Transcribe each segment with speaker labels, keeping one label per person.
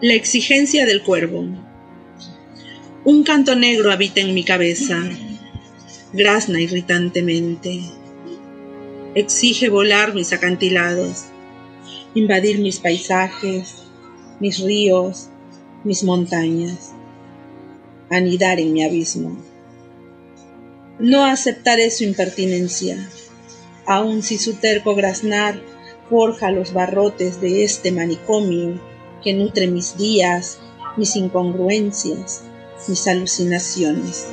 Speaker 1: La exigencia del cuervo. Un canto negro habita en mi cabeza, grazna irritantemente. Exige volar mis acantilados, invadir mis paisajes, mis ríos, mis montañas, anidar en mi abismo. No aceptaré su impertinencia, aun si su terco graznar forja los barrotes de este manicomio que nutre mis días, mis incongruencias, mis alucinaciones.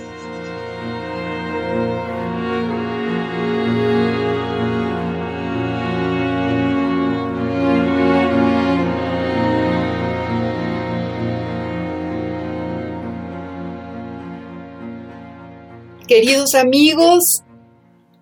Speaker 2: Queridos amigos,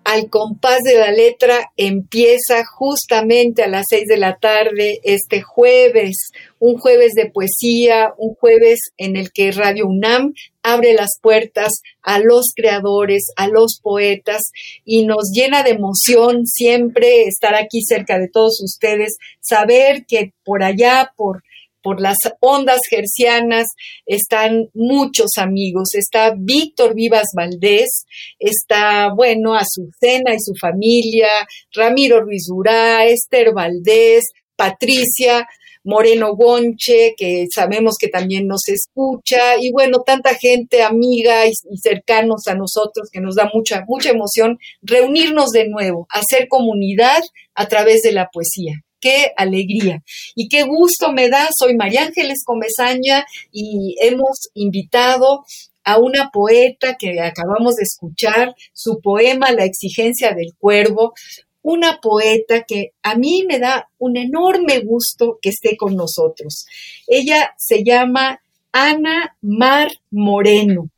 Speaker 2: al compás de la letra empieza justamente a las seis de la tarde este jueves, un jueves de poesía, un jueves en el que Radio UNAM abre las puertas a los creadores, a los poetas y nos llena de emoción siempre estar aquí cerca de todos ustedes, saber que por allá, por por las ondas gercianas están muchos amigos. Está Víctor Vivas Valdés, está, bueno, Azucena y su familia, Ramiro Ruiz Durá, Esther Valdés, Patricia, Moreno Gonche, que sabemos que también nos escucha, y bueno, tanta gente amiga y, y, cercanos a nosotros que nos da mucha, mucha emoción reunirnos de nuevo, hacer comunidad a través de la poesía qué alegría y qué gusto me da. Soy María Ángeles Comezaña y hemos invitado a una poeta que acabamos de escuchar, su poema La exigencia del cuervo, una poeta que a mí me da un enorme gusto que esté con nosotros. Ella se llama Ana Mar Moreno.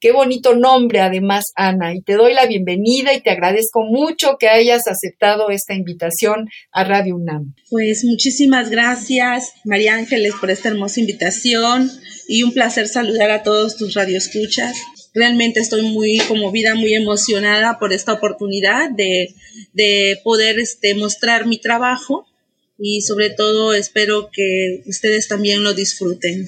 Speaker 2: Qué bonito nombre, además, Ana, y te doy la bienvenida y te agradezco mucho que hayas aceptado esta invitación a Radio UNAM.
Speaker 1: Pues muchísimas gracias, María Ángeles, por esta hermosa invitación y un placer saludar a todos tus radioescuchas. Realmente estoy muy conmovida, muy emocionada por esta oportunidad de, de poder este, mostrar mi trabajo y sobre todo espero que ustedes también lo disfruten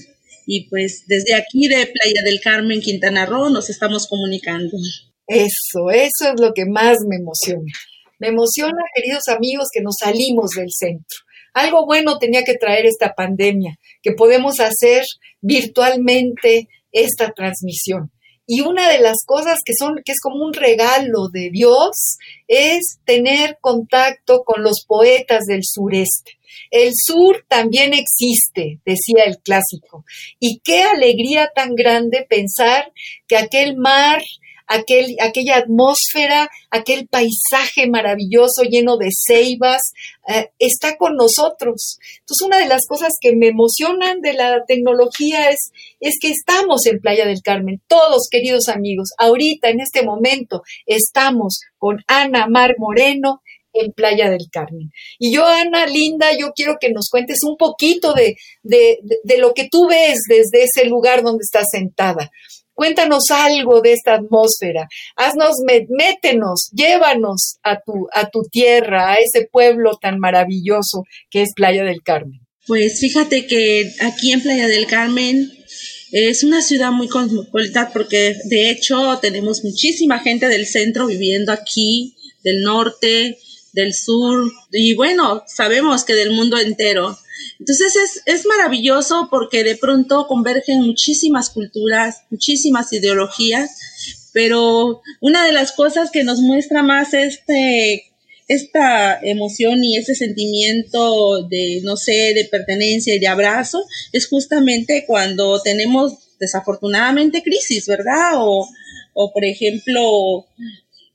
Speaker 1: y pues desde aquí de Playa del Carmen, Quintana Roo, nos estamos comunicando.
Speaker 2: Eso, eso es lo que más me emociona. Me emociona, queridos amigos, que nos salimos del centro. Algo bueno tenía que traer esta pandemia, que podemos hacer virtualmente esta transmisión. Y una de las cosas que son, que es como un regalo de Dios, es tener contacto con los poetas del sureste. El sur también existe, decía el clásico. Y qué alegría tan grande pensar que aquel mar aquel, aquella atmósfera, aquel paisaje maravilloso lleno de ceibas, eh, está con nosotros. Entonces, una de las cosas que me emocionan de la tecnología es, es que estamos en Playa del Carmen, todos queridos amigos, ahorita, en este momento, estamos con Ana Mar Moreno, en Playa del Carmen. Y yo, Ana, linda, yo quiero que nos cuentes un poquito de, de, de, lo que tú ves desde ese lugar donde estás sentada. Cuéntanos algo de esta atmósfera. Haznos, métenos, llévanos a tu, a tu tierra, a ese pueblo tan maravilloso que es Playa del Carmen.
Speaker 1: Pues fíjate que aquí en Playa del Carmen es una ciudad muy cosmopolita porque de hecho tenemos muchísima gente del centro viviendo aquí, del norte, del sur y bueno, sabemos que del mundo entero. Entonces es, es maravilloso porque de pronto convergen muchísimas culturas, muchísimas ideologías, pero una de las cosas que nos muestra más este esta emoción y ese sentimiento de, no sé, de pertenencia y de abrazo es justamente cuando tenemos desafortunadamente crisis, ¿verdad? O, o por ejemplo,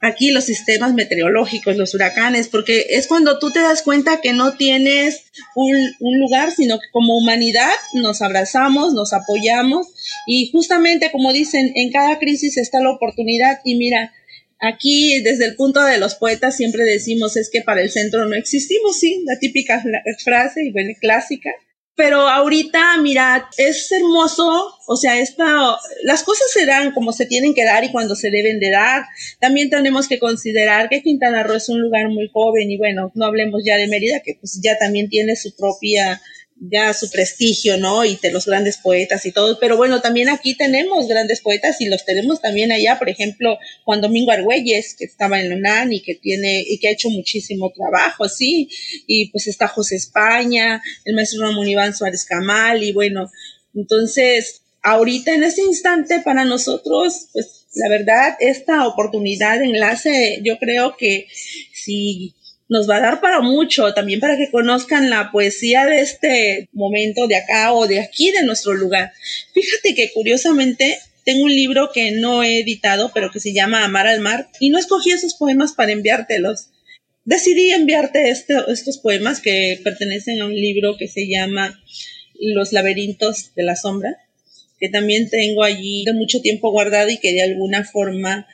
Speaker 1: aquí los sistemas meteorológicos, los huracanes, porque es cuando tú te das cuenta que no tienes un, lugar, sino que como humanidad nos abrazamos, nos apoyamos y justamente como dicen, en cada crisis está la oportunidad y mira, aquí desde el punto de los poetas siempre decimos es que para el centro no existimos, sí, la típica frase y bueno, clásica, pero ahorita, mira, es hermoso, o sea, esta, las cosas se dan como se tienen que dar y cuando se deben de dar. También tenemos que considerar que Quintana Roo es un lugar muy joven y bueno, no hablemos ya de Mérida, que pues ya también tiene su propia ya su prestigio, ¿no? Y de los grandes poetas y todo. Pero bueno, también aquí tenemos grandes poetas y los tenemos también allá. Por ejemplo, Juan Domingo Argüelles, que estaba en UNAM y que tiene, y que ha hecho muchísimo trabajo, sí. Y pues está José España, el maestro Ramón Iván Suárez Camal, y bueno, entonces, ahorita en este instante para nosotros, pues la verdad, esta oportunidad de enlace, yo creo que si nos va a dar para mucho, también para que conozcan la poesía de este momento de acá o de aquí, de nuestro lugar. Fíjate que curiosamente tengo un libro que no he editado, pero que se llama Amar al Mar, y no escogí esos poemas para enviártelos. Decidí enviarte este, estos poemas que pertenecen a un libro que se llama Los laberintos de la sombra, que también tengo allí de mucho tiempo guardado y que de alguna forma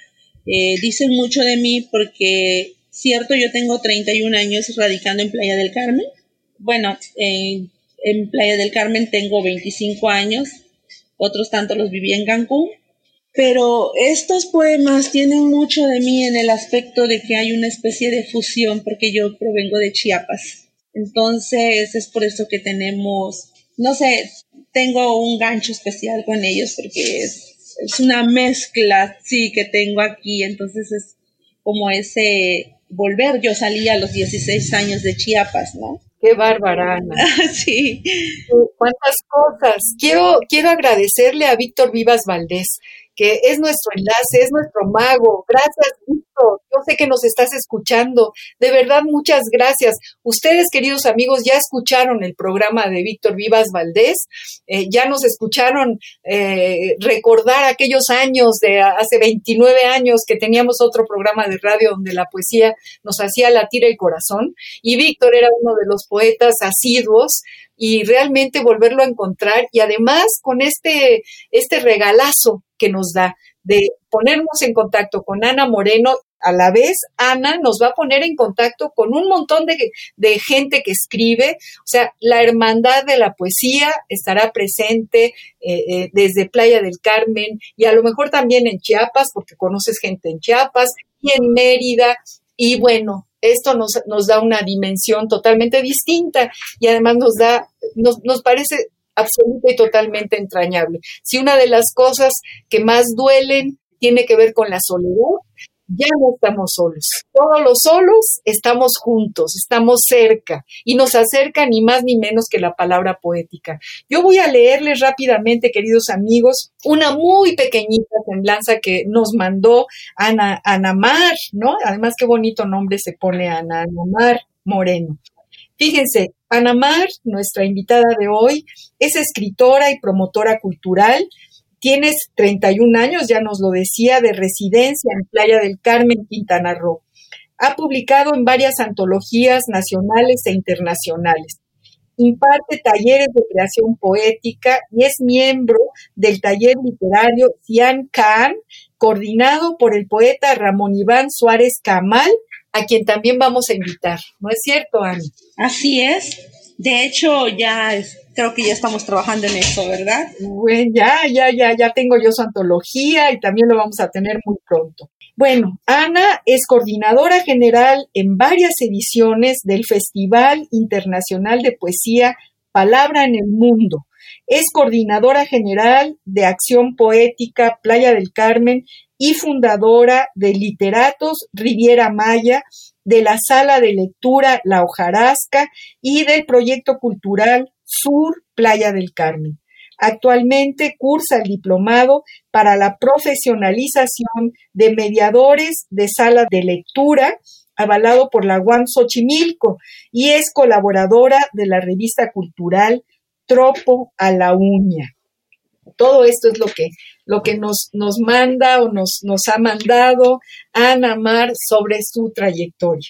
Speaker 1: eh, dicen mucho de mí porque Cierto, yo tengo 31 años radicando en Playa del Carmen. Bueno, en Playa del Carmen tengo 25 años, otros tantos los viví en Cancún. Pero estos poemas tienen mucho de mí en el aspecto de que hay una especie de fusión, porque yo provengo de Chiapas. Entonces es por eso que tenemos, no sé, tengo un gancho especial con ellos, porque es, es una mezcla, sí, que tengo aquí. Entonces es como ese volver. Yo salí a los 16 años de Chiapas, ¿no?
Speaker 2: Qué bárbara, Ana.
Speaker 1: sí.
Speaker 2: Cuántas cosas. Quiero, quiero agradecerle a Víctor Vivas Valdés, que es nuestro enlace, es nuestro mago. Gracias, Víctor. Yo sé que nos estás escuchando. De verdad, muchas gracias. Ustedes, queridos amigos, ya escucharon el programa de Víctor Vivas Valdés, eh, ya nos escucharon eh, recordar aquellos años de hace 29 años que teníamos otro programa de radio donde la poesía nos hacía latir el corazón. Y Víctor era uno de los poetas asiduos y realmente volverlo a encontrar y además con este, este regalazo que nos da de ponernos en contacto con Ana Moreno. A la vez, Ana nos va a poner en contacto con un montón de, de gente que escribe. O sea, la hermandad de la poesía estará presente eh, eh, desde Playa del Carmen y a lo mejor también en Chiapas, porque conoces gente en Chiapas y en Mérida. Y bueno, esto nos, nos da una dimensión totalmente distinta y además nos da, nos, nos parece absoluta y totalmente entrañable. Si una de las cosas que más duelen tiene que ver con la soledad, ya no estamos solos. Todos los solos estamos juntos, estamos cerca y nos acerca ni más ni menos que la palabra poética. Yo voy a leerles rápidamente, queridos amigos, una muy pequeñita semblanza que nos mandó Ana, Ana Mar, ¿no? Además, qué bonito nombre se pone Ana, Ana Mar Moreno. Fíjense, Ana Mar, nuestra invitada de hoy, es escritora y promotora cultural, Tienes 31 años, ya nos lo decía, de residencia en Playa del Carmen, Quintana Roo. Ha publicado en varias antologías nacionales e internacionales. Imparte talleres de creación poética y es miembro del taller literario Cian Khan, coordinado por el poeta Ramón Iván Suárez Camal, a quien también vamos a invitar. ¿No es cierto, Ana?
Speaker 1: Así es. De hecho, ya creo que ya estamos trabajando en eso, ¿verdad?
Speaker 2: Bueno, ya, ya, ya, ya tengo yo su antología y también lo vamos a tener muy pronto. Bueno, Ana es coordinadora general en varias ediciones del Festival Internacional de Poesía Palabra en el Mundo. Es coordinadora general de Acción Poética Playa del Carmen y fundadora de Literatos Riviera Maya, de la Sala de Lectura La Hojarasca y del proyecto cultural Sur Playa del Carmen. Actualmente cursa el diplomado para la profesionalización de mediadores de sala de lectura avalado por la UAM Xochimilco y es colaboradora de la revista cultural Tropo a la Uña. Todo esto es lo que, lo que nos, nos manda o nos, nos ha mandado Ana Mar sobre su trayectoria.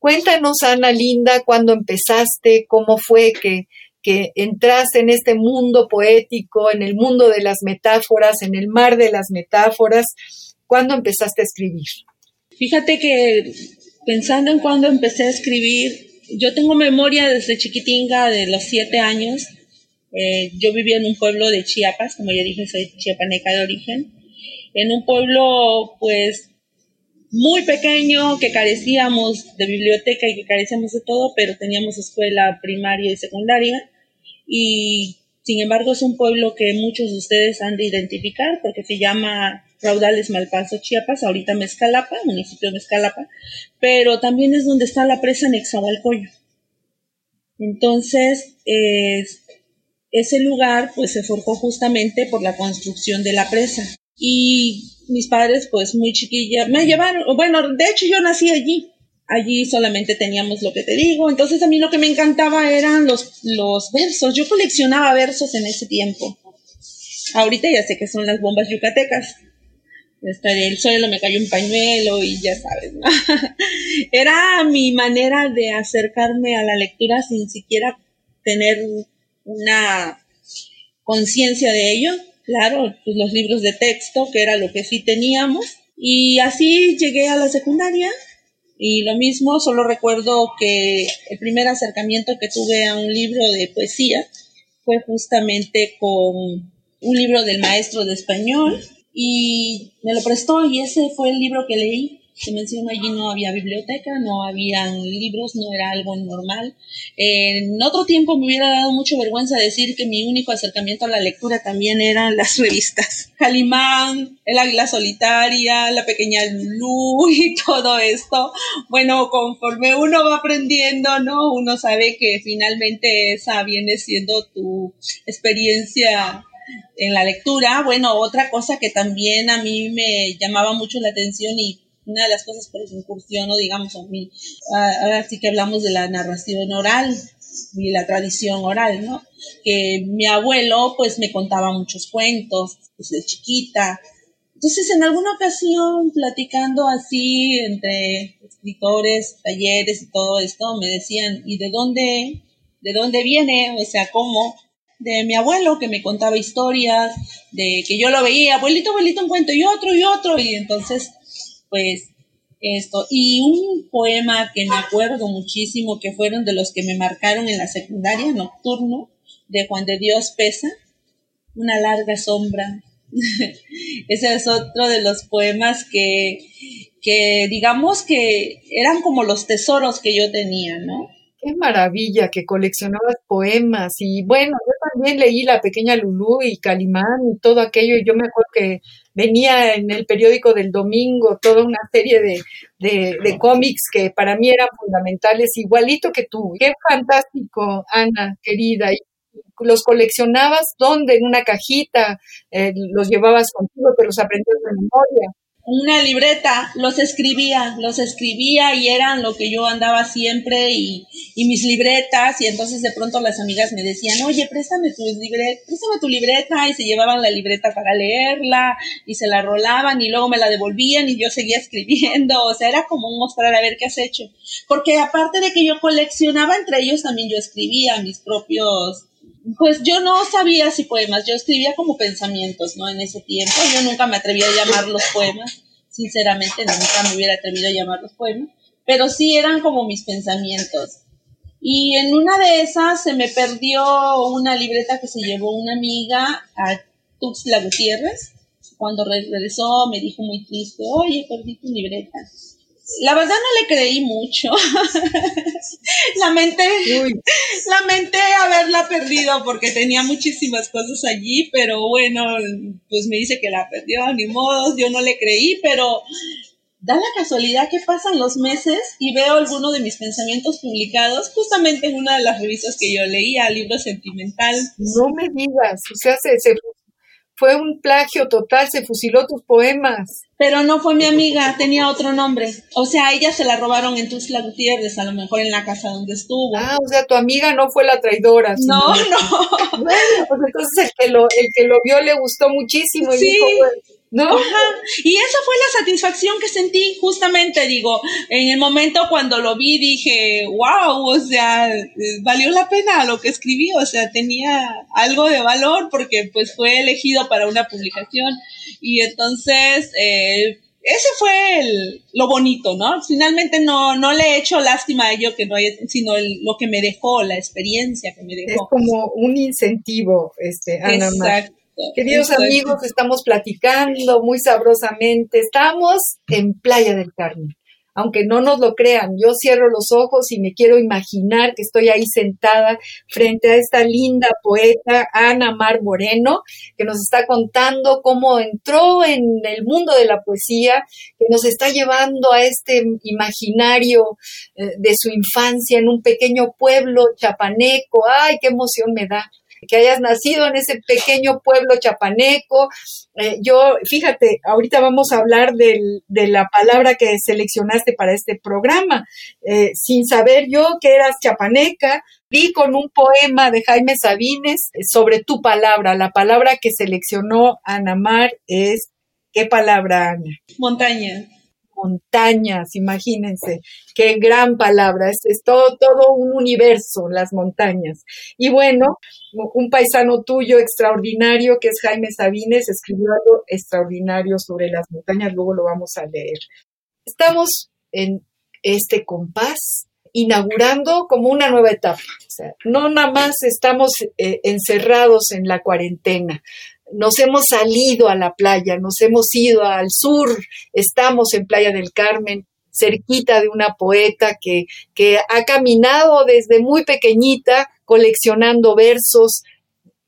Speaker 2: Cuéntanos, Ana Linda, cuándo empezaste, cómo fue que, que entraste en este mundo poético, en el mundo de las metáforas, en el mar de las metáforas, ¿cuándo empezaste a escribir?
Speaker 1: Fíjate que pensando en cuándo empecé a escribir, yo tengo memoria desde chiquitinga de los siete años. Eh, yo vivía en un pueblo de Chiapas, como ya dije, soy chiapaneca de origen. En un pueblo, pues, muy pequeño, que carecíamos de biblioteca y que carecíamos de todo, pero teníamos escuela primaria y secundaria. Y sin embargo es un pueblo que muchos de ustedes han de identificar porque se llama Raudales Malpaso, Chiapas, ahorita Mezcalapa, municipio de Mezcalapa, pero también es donde está la presa Nexahualcoyo. Entonces, ese lugar pues se forjó justamente por la construcción de la presa. Y mis padres, pues muy chiquilla, me llevaron, bueno, de hecho yo nací allí. Allí solamente teníamos lo que te digo. Entonces a mí lo que me encantaba eran los, los versos. Yo coleccionaba versos en ese tiempo. Ahorita ya sé que son las bombas yucatecas. El suelo me cayó un pañuelo y ya sabes. Era mi manera de acercarme a la lectura sin siquiera tener una conciencia de ello claro, pues los libros de texto, que era lo que sí teníamos. Y así llegué a la secundaria y lo mismo, solo recuerdo que el primer acercamiento que tuve a un libro de poesía fue justamente con un libro del maestro de español y me lo prestó y ese fue el libro que leí se menciona allí no había biblioteca, no habían libros, no era algo normal. En otro tiempo me hubiera dado mucha vergüenza decir que mi único acercamiento a la lectura también eran las revistas. Calimán, El Águila Solitaria, La Pequeña Lulu y todo esto. Bueno, conforme uno va aprendiendo, ¿no? Uno sabe que finalmente esa viene siendo tu experiencia en la lectura. Bueno, otra cosa que también a mí me llamaba mucho la atención y una de las cosas por las que incursiono, digamos, a mí, ahora sí que hablamos de la narración oral y la tradición oral, ¿no? Que mi abuelo, pues, me contaba muchos cuentos desde chiquita. Entonces, en alguna ocasión, platicando así entre escritores, talleres y todo esto, me decían, ¿y de dónde, de dónde viene? O sea, ¿cómo? de mi abuelo que me contaba historias, de que yo lo veía, abuelito, abuelito, un cuento y otro y otro, y entonces pues esto. Y un poema que me acuerdo muchísimo, que fueron de los que me marcaron en la secundaria, Nocturno, de Juan de Dios Pesa, Una larga sombra. Ese es otro de los poemas que, que digamos que eran como los tesoros que yo tenía, ¿no?
Speaker 2: Qué maravilla que coleccionabas poemas y bueno, yo también leí La Pequeña Lulú y Calimán y todo aquello y yo me acuerdo que venía en el periódico del domingo toda una serie de, de, cómics que para mí eran fundamentales, igualito que tú. Qué fantástico, Ana, querida. ¿Los coleccionabas dónde? ¿En una cajita? Eh, ¿Los llevabas contigo? ¿Te los aprendías de memoria?
Speaker 1: Una libreta, los escribía, los escribía y eran lo que yo andaba siempre y, y, mis libretas y entonces de pronto las amigas me decían, oye, préstame tu libreta, préstame tu libreta y se llevaban la libreta para leerla y se la rolaban y luego me la devolvían y yo seguía escribiendo, o sea, era como un mostrar a ver qué has hecho, porque aparte de que yo coleccionaba entre ellos también yo escribía mis propios pues yo no sabía si poemas, yo escribía como pensamientos, ¿no? En ese tiempo, yo nunca me atreví a llamarlos poemas, sinceramente nunca me hubiera atrevido a llamarlos poemas, pero sí eran como mis pensamientos. Y en una de esas se me perdió una libreta que se llevó una amiga a Tuxtla Gutiérrez. Cuando regresó me dijo muy triste, oye, perdí tu libreta. La verdad no le creí mucho. lamenté, lamenté haberla perdido porque tenía muchísimas cosas allí, pero bueno, pues me dice que la perdió, ni modo, yo no le creí, pero da la casualidad que pasan los meses y veo alguno de mis pensamientos publicados justamente en una de las revistas que yo leía, libro sentimental.
Speaker 2: No me digas, o sea, se, se fue un plagio total, se fusiló tus poemas.
Speaker 1: Pero no fue mi amiga, tenía otro nombre. O sea, ella se la robaron en tus Gutiérrez, a lo mejor en la casa donde estuvo.
Speaker 2: Ah, o sea, tu amiga no fue la traidora.
Speaker 1: No, no.
Speaker 2: Bueno, pues entonces el que lo, el que lo vio le gustó muchísimo y
Speaker 1: Sí.
Speaker 2: dijo, bueno, ¿no?
Speaker 1: Ajá. Y esa fue la satisfacción que sentí, justamente, digo, en el momento cuando lo vi dije, wow, o sea, valió la pena lo que escribí, o sea, tenía algo de valor porque pues fue elegido para una publicación y entonces eh, ese fue el- lo bonito, ¿no? Finalmente no, no le he hecho lástima a ello, que no haya- sino el- lo que me dejó, la experiencia que me
Speaker 2: Es
Speaker 1: dejó.
Speaker 2: como un incentivo, este, Ana.
Speaker 1: Exacto.
Speaker 2: Queridos amigos, estamos platicando muy sabrosamente. Estamos en Playa del Carmen. Aunque no nos lo crean, yo cierro los ojos y me quiero imaginar que estoy ahí sentada frente a esta linda poeta Ana Mar Moreno, que nos está contando cómo entró en el mundo de la poesía, que nos está llevando a este imaginario eh, de su infancia en un pequeño pueblo chapaneco. ¡Ay, qué emoción me da! Que hayas nacido en ese pequeño pueblo chapaneco. Eh, yo, fíjate, ahorita vamos a hablar del- de la palabra que seleccionaste para este programa. Eh, sin saber yo que eras chapaneca, vi con un poema de Jaime Sabines eh, sobre tu palabra. La palabra que seleccionó Ana Mar es, ¿qué palabra, Ana?
Speaker 1: Montaña.
Speaker 2: Montañas, imagínense, qué gran palabra, es, todo, todo un universo, las montañas. Y bueno, un paisano tuyo extraordinario, que es Jaime Sabines, escribió algo extraordinario sobre las montañas, luego lo vamos a leer. Estamos en este compás inaugurando como una nueva etapa. O sea, no nada más estamos eh, encerrados en la cuarentena, nos hemos salido a la playa, nos hemos ido al sur, estamos en Playa del Carmen, cerquita de una poeta que, que ha caminado desde muy pequeñita coleccionando versos,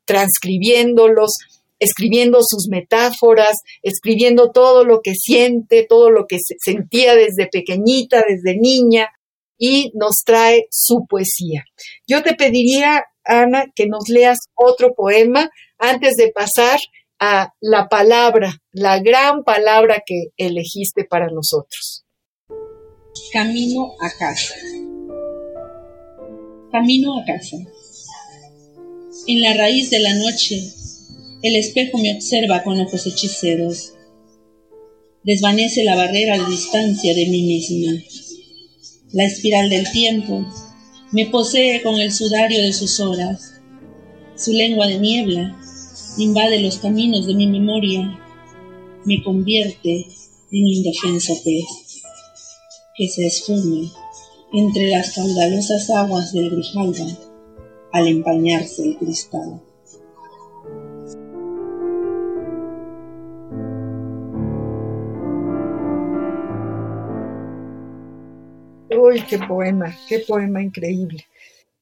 Speaker 2: transcribiéndolos, escribiendo sus metáforas, escribiendo todo lo que siente, todo lo que se sentía desde pequeñita, desde niña, y nos trae su poesía. Yo te pediría, Ana, que nos leas otro poema antes de pasar a la palabra, la gran palabra que elegiste para nosotros.
Speaker 1: Camino a casa. Camino a casa. En la raíz de la noche, el espejo me observa con ojos hechiceros. Desvanece la barrera de distancia de mí misma. La espiral del tiempo me posee con el sudario de sus horas. Su lengua de niebla invade los caminos de mi memoria, me convierte en indefenso pez que se esfume entre las caudalosas aguas del Grijalba al empañarse el cristal.
Speaker 2: Uy, qué poema, qué poema increíble.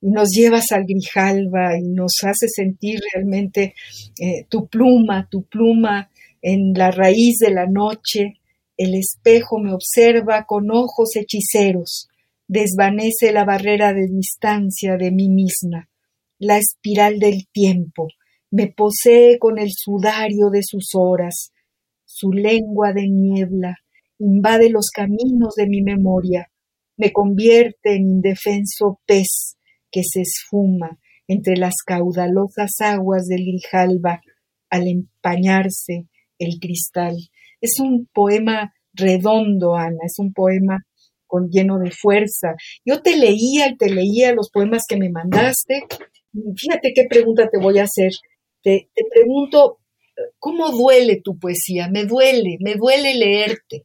Speaker 2: Y nos llevas al Grijalba y nos hace sentir realmente eh, tu pluma, tu pluma en la raíz de la noche. El espejo me observa con ojos hechiceros, desvanece la barrera de distancia de mí misma. La espiral del tiempo me posee con el sudario de sus horas. Su lengua de niebla invade los caminos de mi memoria me convierte en indefenso pez que se esfuma entre las caudalosas aguas del Grijalba al empañarse el cristal. Es un poema redondo, Ana, es un poema con lleno de fuerza. Yo te leía y te leía los poemas que me mandaste. Fíjate qué pregunta te voy a hacer. Te, te pregunto, ¿cómo duele tu poesía? Me duele, me duele leerte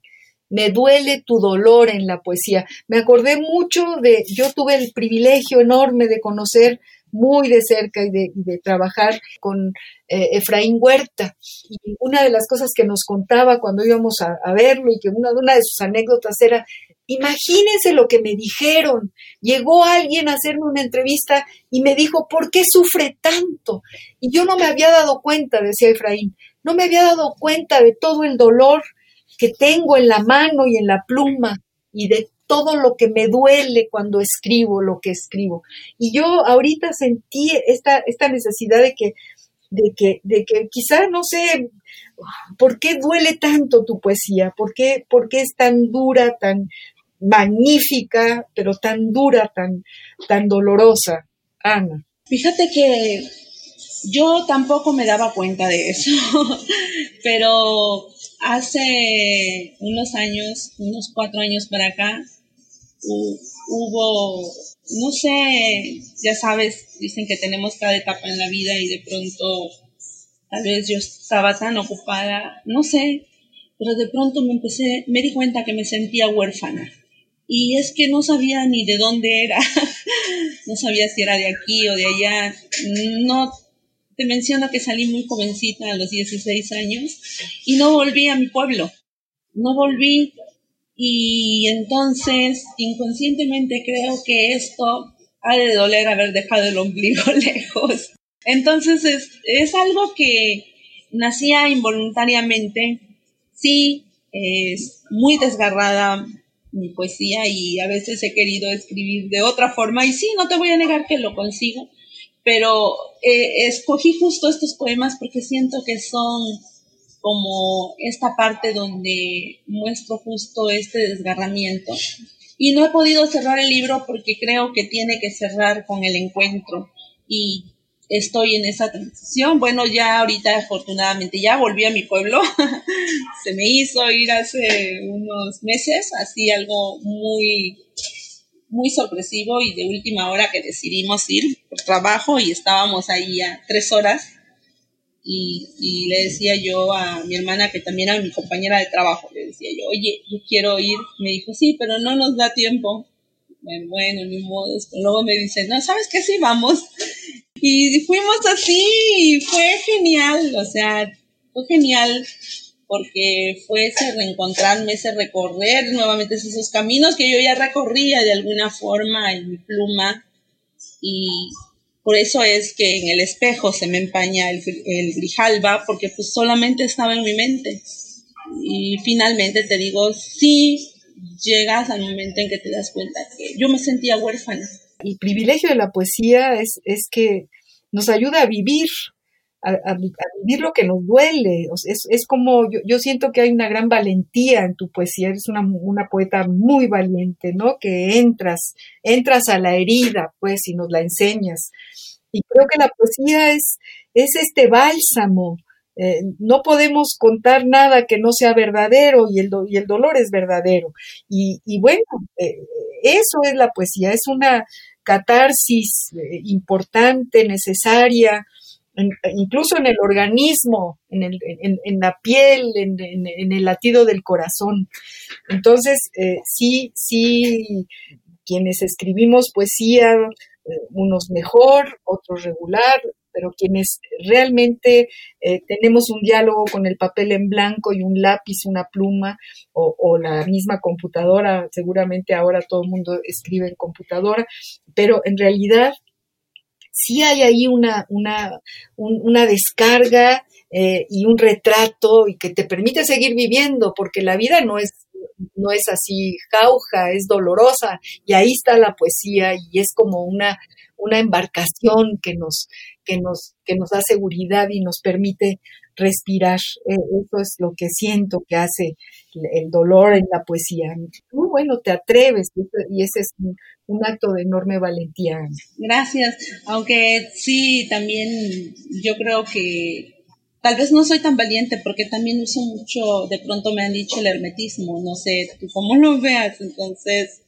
Speaker 2: me duele tu dolor en la poesía. Me acordé mucho de, yo tuve el privilegio enorme de conocer muy de cerca y de, trabajar con eh, Efraín Huerta. Y una de las cosas que nos contaba cuando íbamos a, a verlo y que una, una de sus anécdotas era, imagínense lo que me dijeron. Llegó alguien a hacerme una entrevista y me dijo, ¿por qué sufre tanto? Y yo no me había dado cuenta, decía Efraín, no me había dado cuenta de todo el dolor que tengo en la mano y en la pluma y de todo lo que me duele cuando escribo lo que escribo. Y yo ahorita sentí esta, esta necesidad de que de que, de que quizá, no sé, ¿por qué duele tanto tu poesía? ¿Por qué, por qué es tan dura, tan magnífica, pero tan dura, tan, tan dolorosa? Ana.
Speaker 1: Fíjate que yo tampoco me daba cuenta de eso, pero hace unos años, unos cuatro años para acá, hubo, no sé, ya sabes, dicen que tenemos cada etapa en la vida y de pronto tal vez yo estaba tan ocupada, no sé, pero de pronto me empecé, me di cuenta que me sentía huérfana. Y es que no sabía ni de dónde era, no sabía si era de aquí o de allá, no te menciono que salí muy jovencita a los 16 años y no volví a mi pueblo, no volví. Y entonces inconscientemente creo que esto ha de doler haber dejado el ombligo lejos. Entonces es, es algo que nacía involuntariamente, sí, es muy desgarrada mi poesía y a veces he querido escribir de otra forma. Y sí, no te voy a negar que lo consigo, pero eh, escogí justo estos poemas porque siento que son como esta parte donde muestro justo este desgarramiento. Y no he podido cerrar el libro porque creo que tiene que cerrar con el encuentro y estoy en esa transición. Bueno, ya ahorita afortunadamente ya volví a mi pueblo. Se me hizo ir hace unos meses, así algo muy muy sorpresivo y de última hora que decidimos ir por trabajo y estábamos ahí a tres horas y, le decía yo a mi hermana que también era mi compañera de trabajo, le decía yo, oye, yo quiero ir, me dijo, sí, pero no nos da tiempo. Bueno, ni modo, luego me dice, no, ¿sabes qué? Sí, vamos. Y fuimos así y fue genial, o sea, fue genial porque fue ese reencontrarme, ese recorrer nuevamente esos caminos que yo ya recorría de alguna forma en mi pluma y por eso es que en el espejo se me empaña el, el grijalba porque pues solamente estaba en mi mente y finalmente te digo, sí llegas al momento en que te das cuenta que yo me sentía huérfana.
Speaker 2: El privilegio de la poesía es, es que nos ayuda a vivir a, vivir lo que nos duele. es, como, yo, siento que hay una gran valentía en tu poesía, eres una, poeta muy valiente, ¿no? Que entras, entras a la herida, pues, y nos la enseñas. Y creo que la poesía es, es este bálsamo. Eh, no podemos contar nada que no sea verdadero y el, y el dolor es verdadero. Y, bueno, eh, eso es la poesía, es una catarsis eh, importante, necesaria, incluso en el organismo, en, el, en, la piel, en, el latido del corazón. Entonces, eh, sí, sí, quienes escribimos poesía, eh, unos mejor, otros regular, pero quienes realmente eh, tenemos un diálogo con el papel en blanco y un lápiz, una pluma o, o, la misma computadora, seguramente ahora todo el mundo escribe en computadora, pero en realidad sí hay ahí una, una, una descarga eh, y un retrato y que te permite seguir viviendo, porque la vida no es, no es así jauja, es dolorosa, y ahí está la poesía y es como una, una embarcación que nos, que nos, que nos da seguridad y nos permite respirar. Eh, eso es lo que siento que hace el dolor en la poesía. Muy bueno, te atreves y ese es un, acto de enorme valentía.
Speaker 1: Gracias, aunque sí, también yo creo que tal vez no soy tan valiente porque también uso mucho, de pronto me han dicho el hermetismo, no sé tú cómo lo veas, entonces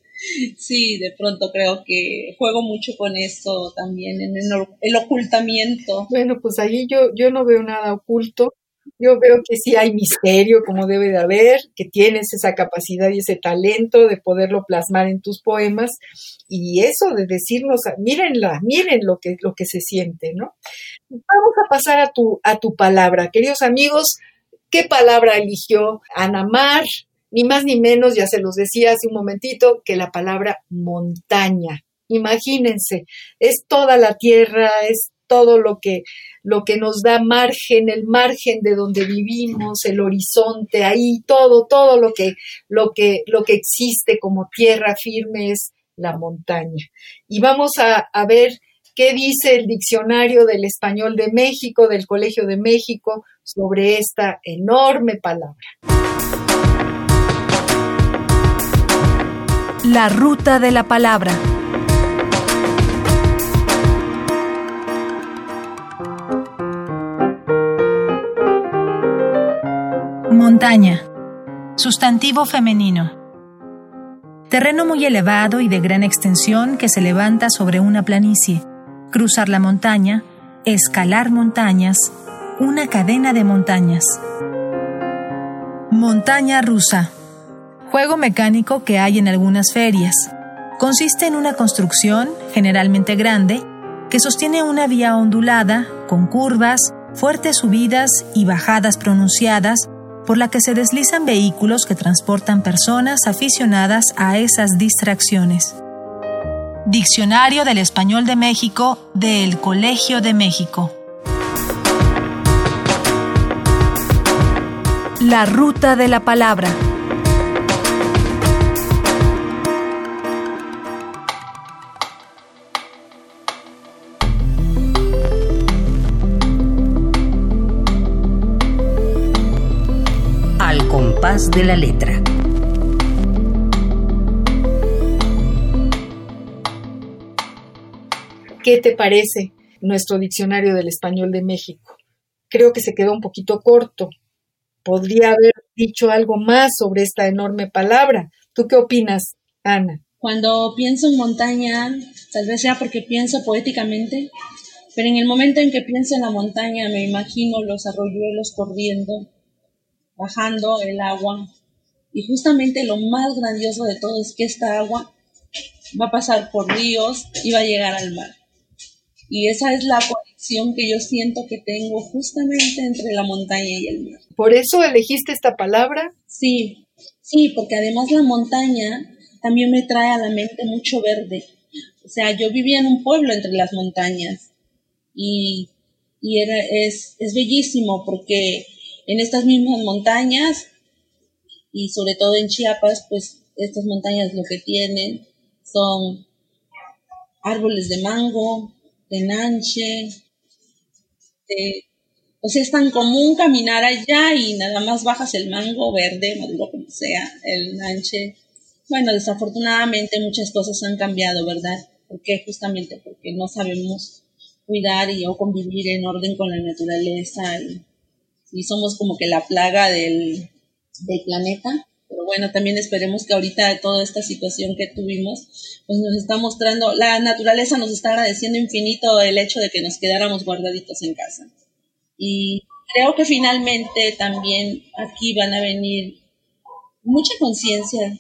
Speaker 1: sí, de pronto creo que juego mucho con eso también, en el, ocultamiento.
Speaker 2: Bueno, pues ahí yo, yo no veo nada oculto. Yo veo que sí hay misterio, como debe de haber, que tienes esa capacidad y ese talento de poderlo plasmar en tus poemas y eso de decirnos, mírenla, miren lo que, lo que se siente, ¿no? Vamos a pasar a tu, a tu palabra. Queridos amigos, ¿qué palabra eligió Ana Mar? Ni más ni menos, ya se los decía hace un momentito, que la palabra montaña. Imagínense, es toda la tierra, es todo lo que, lo que nos da margen, el margen de donde vivimos, el horizonte, ahí todo, todo lo que, lo que, lo que existe como tierra firme es la montaña. Y vamos a, a ver ¿Qué dice el diccionario del español de México, del Colegio de México, sobre esta enorme palabra?
Speaker 3: La ruta de la palabra. Montaña. Sustantivo femenino. Terreno muy elevado y de gran extensión que se levanta sobre una planicie. Cruzar la montaña, escalar montañas, una cadena de montañas. Montaña rusa. Juego mecánico que hay en algunas ferias. Consiste en una construcción, generalmente grande, que sostiene una vía ondulada, con curvas, fuertes subidas y bajadas pronunciadas, por la que se deslizan vehículos que transportan personas aficionadas a esas distracciones. Diccionario del Español de México del Colegio de México. La ruta de la palabra.
Speaker 4: De la letra.
Speaker 2: ¿Qué te parece nuestro diccionario del español de México? Creo que se quedó un poquito corto. Podría haber dicho algo más sobre esta enorme palabra. ¿Tú qué opinas, Ana?
Speaker 1: Cuando pienso en montaña, tal vez sea porque pienso poéticamente, pero en el momento en que pienso en la montaña me imagino los arroyuelos corriendo, bajando el agua. Y justamente lo más grandioso de todo es que esta agua va a pasar por ríos y va a llegar al mar. Y esa es la conexión que yo siento que tengo justamente entre la montaña y el mar.
Speaker 2: ¿Por eso elegiste esta palabra?
Speaker 1: Sí, sí, porque además la montaña también me trae a la mente mucho verde. O sea, yo vivía en un pueblo entre las montañas y, y era, es, es bellísimo porque en estas mismas montañas y sobre todo en Chiapas, pues estas montañas lo que tienen son árboles de mango, de nanche, o sea, es tan común caminar allá y nada más bajas el mango verde, maduro como sea, el nanche. Bueno, desafortunadamente muchas cosas han cambiado, ¿verdad? porque Justamente porque no sabemos cuidar y o convivir en orden con la naturaleza y y somos como que la plaga del, planeta. Pero bueno, también esperemos que ahorita toda esta situación que tuvimos, pues nos está mostrando, la naturaleza nos está agradeciendo infinito el hecho de que nos quedáramos guardaditos en casa. Y creo que finalmente también aquí van a venir mucha conciencia,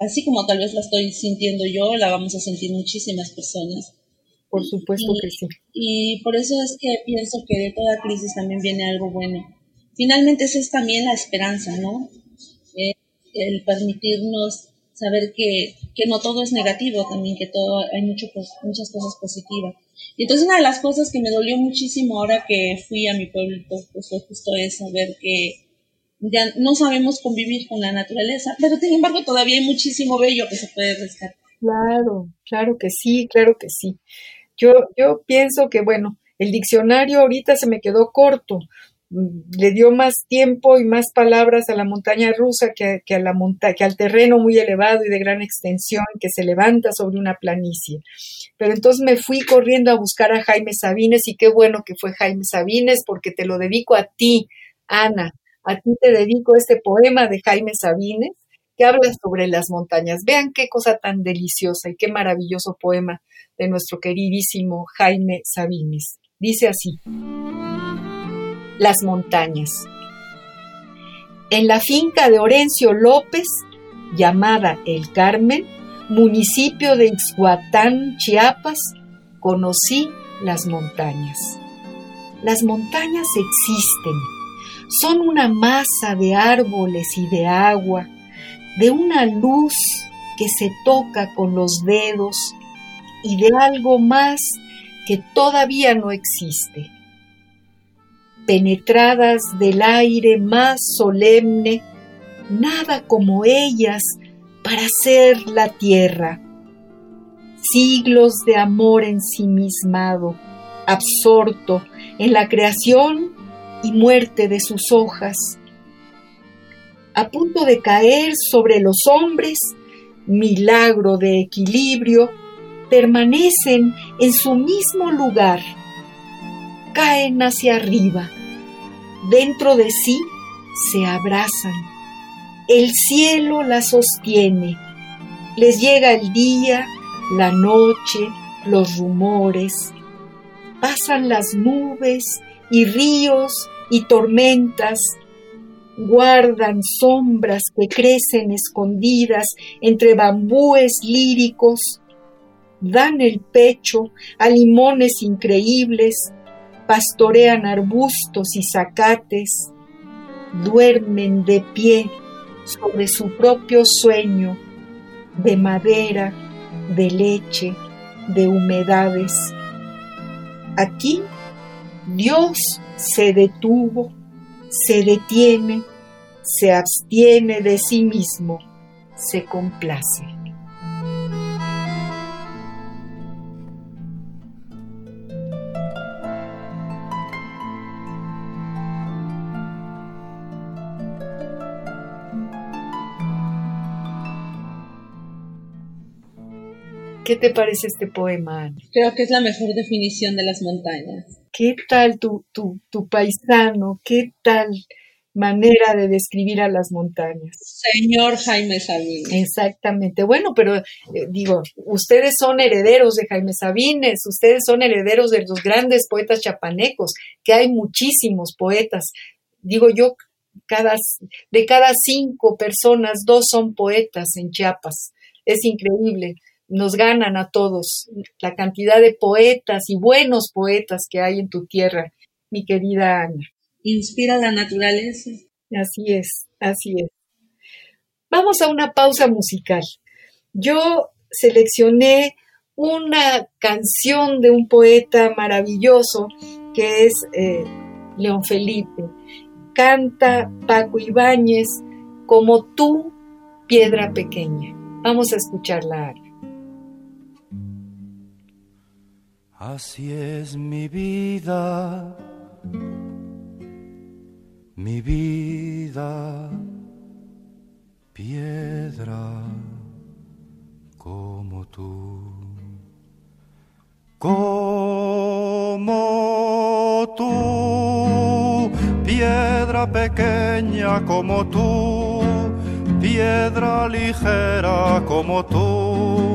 Speaker 1: así como tal vez la estoy sintiendo yo, la vamos a sentir muchísimas personas
Speaker 2: por supuesto que sí.
Speaker 1: Y por eso es que pienso que de toda crisis también viene algo bueno. Finalmente esa es también la esperanza, ¿no? Eh, el permitirnos saber que, que, no todo es negativo, también que todo hay mucho, muchas cosas positivas. Y entonces una de las cosas que me dolió muchísimo ahora que fui a mi pueblo, pues fue justo eso, ver que ya no sabemos convivir con la naturaleza, pero sin embargo todavía hay muchísimo bello que se puede rescatar.
Speaker 2: Claro, claro que sí, claro que sí. Yo, yo pienso que, bueno, el diccionario ahorita se me quedó corto. Mm, le dio más tiempo y más palabras a la montaña rusa que, a la monta que al terreno muy elevado y de gran extensión que se levanta sobre una planicie. Pero entonces me fui corriendo a buscar a Jaime Sabines y qué bueno que fue Jaime Sabines porque te lo dedico a ti, Ana. A ti te dedico este poema de Jaime Sabines que habla sobre las montañas. Vean qué cosa tan deliciosa y qué maravilloso poema de nuestro queridísimo Jaime Sabines. Dice así, Las montañas. En la finca de Orencio López, llamada El Carmen, municipio de Ixhuatán, Chiapas, conocí las montañas. Las montañas existen, son una masa de árboles y de agua, de una luz que se toca con los dedos y de algo más que todavía no existe. Penetradas del aire más solemne, nada como ellas para ser la tierra. siglos de amor ensimismado, absorto en la creación y muerte de sus hojas, a punto de caer sobre los hombres, milagro de equilibrio, permanecen en su mismo lugar, caen hacia arriba, dentro de sí se abrazan, el cielo la sostiene, les llega el día, la noche, los rumores, pasan las nubes y ríos y tormentas, guardan sombras que crecen escondidas entre bambúes líricos, dan el pecho a limones increíbles, pastorean arbustos y zacates, duermen de pie sobre su propio sueño de madera, de leche, de humedades. Aquí Dios se detuvo, se detiene, se abstiene de sí mismo, se complace. ¿Qué te parece este poema,
Speaker 1: Creo que es la mejor definición de las montañas.
Speaker 2: ¿Qué tal tu, tu, tu paisano? ¿Qué tal manera de describir a las montañas?
Speaker 1: Señor Jaime Sabines.
Speaker 2: Exactamente. Bueno, pero eh, digo, ustedes son herederos de Jaime Sabines, ustedes son herederos de los grandes poetas chapanecos, que hay muchísimos poetas. Digo yo, cada, de cada cinco personas, dos son poetas en Chiapas. Es increíble nos ganan a todos la cantidad de poetas y buenos poetas que hay en tu tierra, mi querida Ana.
Speaker 1: Inspira la naturaleza.
Speaker 2: Así es, así es. Vamos a una pausa musical. Yo seleccioné una canción de un poeta maravilloso que es eh, León Felipe. Canta Paco Ibáñez como tú, piedra pequeña. Vamos a escucharla.
Speaker 5: Así es mi vida, mi vida, piedra como tú, como tú, piedra pequeña como tú, piedra ligera como tú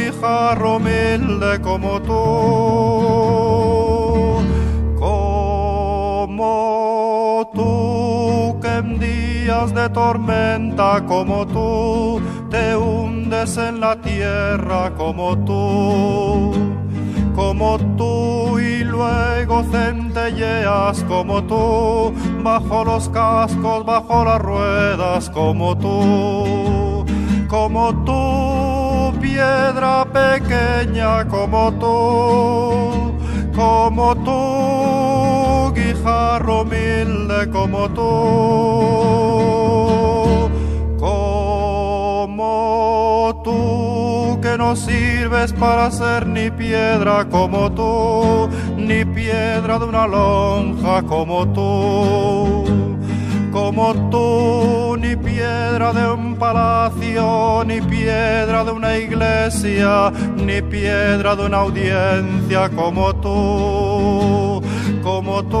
Speaker 5: humilde como tú, como tú que en días de tormenta como tú te hundes en la tierra como tú, como tú y luego centelleas como tú, bajo los cascos, bajo las ruedas como tú, como tú piedra pequeña como tú, como tú, guijarro humilde como tú, como tú, que no sirves para ser ni piedra como tú, ni piedra de una lonja como tú como tú, ni piedra de un palacio, ni piedra de una iglesia, ni piedra de una audiencia como tú, como tú.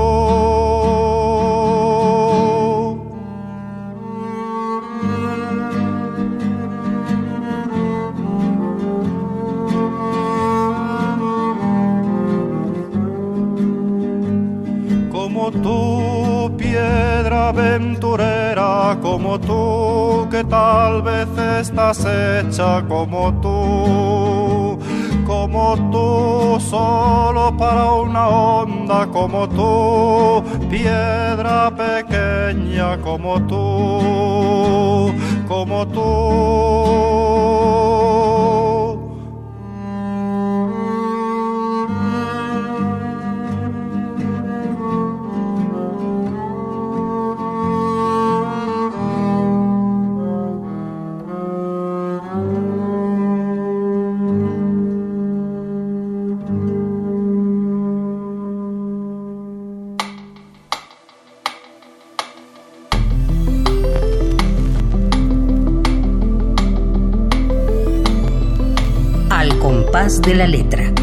Speaker 5: Como tú, piedra aventurera como tú, que tal vez estás hecha como tú, como tú, solo para una onda como tú, piedra pequeña como tú, como tú.
Speaker 4: De la letra.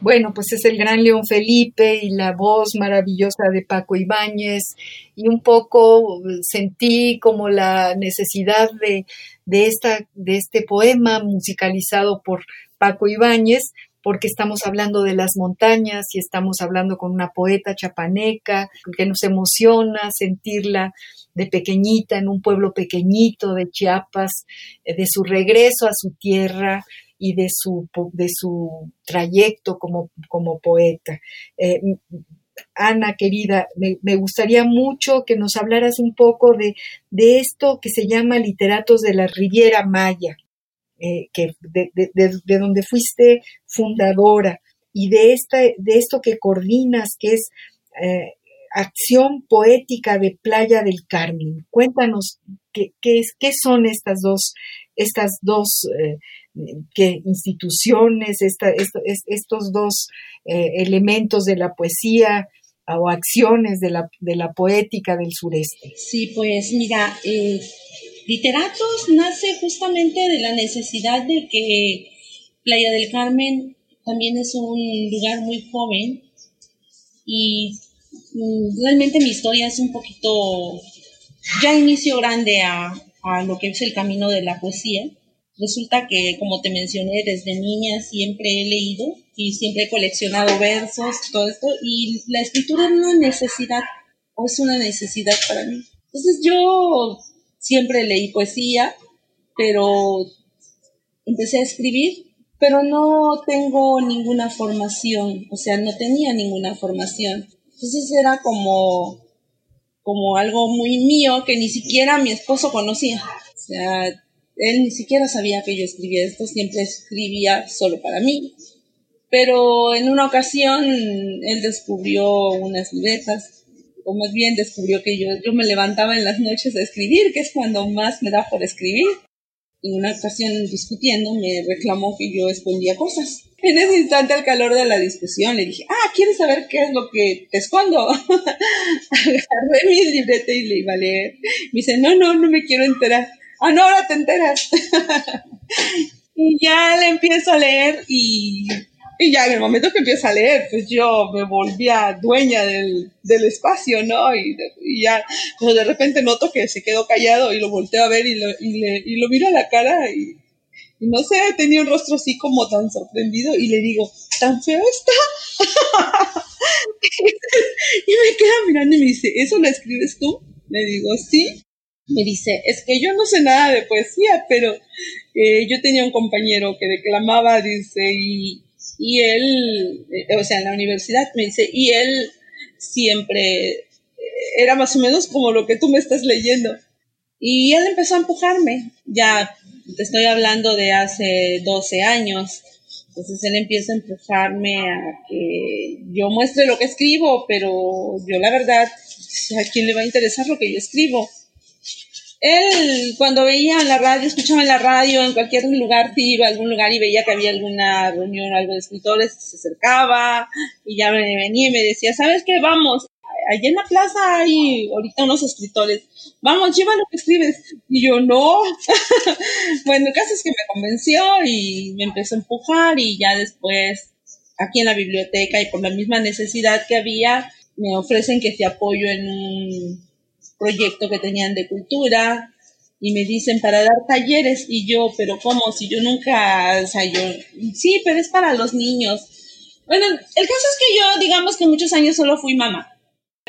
Speaker 2: Bueno, pues es el gran León Felipe y la voz maravillosa de Paco Ibáñez y un poco sentí como la necesidad de, de, esta, de este poema musicalizado por Paco Ibáñez, porque estamos hablando de las montañas y estamos hablando con una poeta chapaneca, que nos emociona sentirla de pequeñita en un pueblo pequeñito de Chiapas, eh, de su regreso a su tierra y de su, de su trayecto como, como poeta. Eh, Ana, querida, me, gustaría mucho que nos hablaras un poco de, de, esto que se llama Literatos de la Riviera Maya, eh, que de, de, donde fuiste fundadora, y de, esta, de esto que coordinas, que es Acción Poética de Playa del Carmen. Cuéntanos qué, qué, qué son estas dos, estas dos eh, instituciones, estos dos eh, elementos de la poesía o acciones de la, de la poética del sureste.
Speaker 1: Sí, pues mira, eh, Literatos nace justamente de la necesidad de que Playa del Carmen también es un lugar muy joven y Mm, realmente mi historia es un poquito, ya inicio grande a, lo que es el camino de la poesía. Resulta que, como te mencioné, desde niña siempre he leído y siempre he coleccionado versos, todo esto, y la escritura es una necesidad, o es una necesidad para mí. Entonces yo siempre leí poesía, pero empecé a escribir, pero no tengo ninguna formación, o sea, no tenía ninguna formación. Entonces era como, como algo muy mío que ni siquiera mi esposo conocía. O sea, él ni siquiera sabía que yo escribía esto, siempre escribía solo para mí. Pero en una ocasión él descubrió unas libretas, o más bien descubrió que yo, yo me levantaba en las noches a escribir, que es cuando más me da por escribir. En una ocasión discutiendo me reclamó que yo escondía cosas. En ese instante, al calor de la discusión, le dije, ah, ¿quieres saber qué es lo que te escondo? Agarré mi libreta y le iba a leer. Me dice, no, no, no me quiero enterar. Ah, no, ahora te enteras. y ya le empiezo a leer y, y, ya en el momento que empiezo a leer, pues yo me volvía dueña del, del espacio, ¿no? Y, ya, pero de repente noto que se quedó callado y lo volteo a ver y lo, y le, y lo miro a la cara y y no sé, tenía un rostro así como tan sorprendido y le digo, ¿tan feo está? y me queda mirando y me dice, ¿eso lo escribes tú? Le digo, sí. Me dice, es que yo no sé nada de poesía, pero eh, yo tenía un compañero que declamaba, dice, y, y él, eh, o sea, en la universidad, me dice, y él siempre eh, era más o menos como lo que tú me estás leyendo. Y él empezó a empujarme, ya te estoy hablando de hace 12 años. Entonces él empieza a empujarme a que yo muestre lo que escribo, pero yo la verdad, ¿a quién le va a interesar lo que yo escribo? Él cuando veía en la radio, escuchaba en la radio, en cualquier lugar, si iba a algún lugar y veía que había alguna reunión o algo de escritores, se acercaba y ya me venía y me decía, ¿sabes qué? Vamos, allá en la plaza hay ahorita unos escritores, vamos, lleva lo que escribes. Y yo, no. bueno, el caso es que me convenció y me empezó a empujar y ya después, aquí en la biblioteca y por la misma necesidad que había, me ofrecen que te apoyo en un proyecto que tenían de cultura y me dicen para dar talleres y yo, pero ¿cómo? Si yo nunca, o sea, yo, sí, pero es para los niños. Bueno, el caso es que yo, digamos que muchos años solo fui mamá.